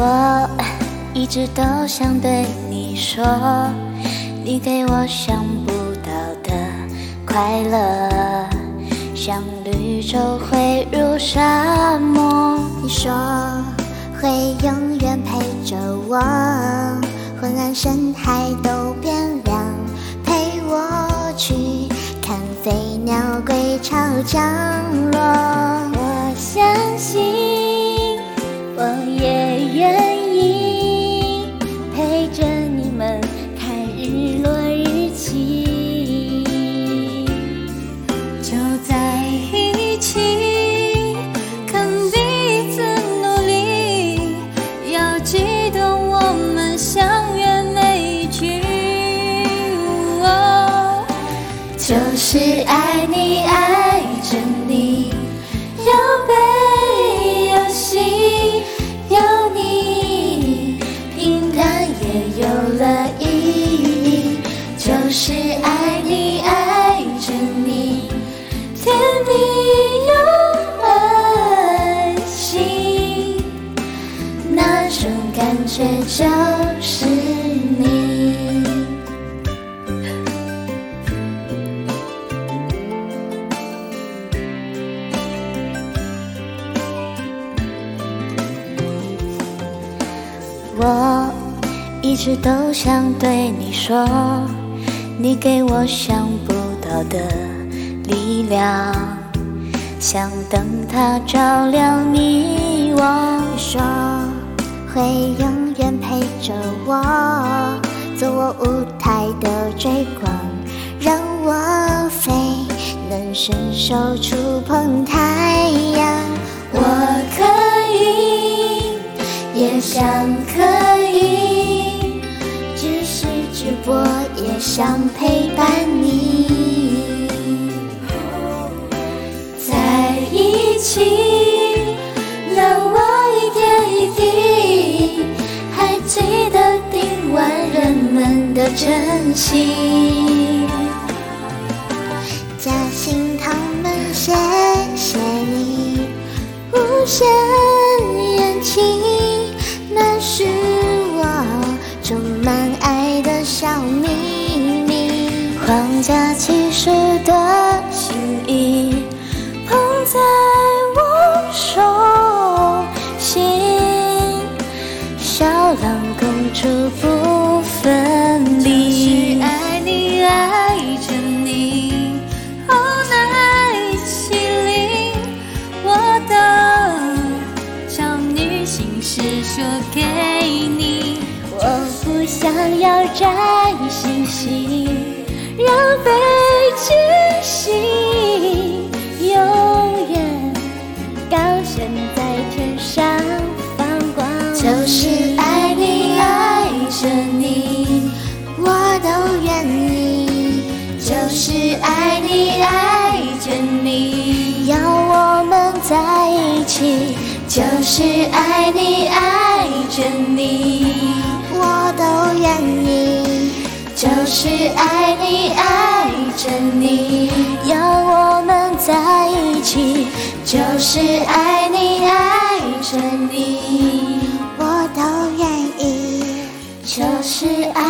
我一直都想对你说，你给我想不到的快乐，像绿洲汇入沙漠。你说会永远陪着我，昏暗深海都变亮，陪我去看飞鸟归巢就在一起，看彼此努力，要记得我们相约每一句。哦就是爱你爱就是你。我一直都想对你说，你给我想不到的力量，像灯塔照亮迷惘。说会永远陪着我，做我舞台的追光，让我飞，能伸手触碰太阳。我可以，也想可以，只是直播也想陪伴你，在一起，的真心。嘉兴他们，谢谢你无限延期，那是我充满爱的小秘密。皇家骑士的心意说给你。我不想要摘星星，让北极星永远高悬在天上放光。就是爱你爱着你，我都愿意，就是爱你爱着你，要我们在一起，就是爱你爱着你。我都愿意，就是爱你爱着你，要我们在一起。就是爱你爱着你，我都愿意。就是爱你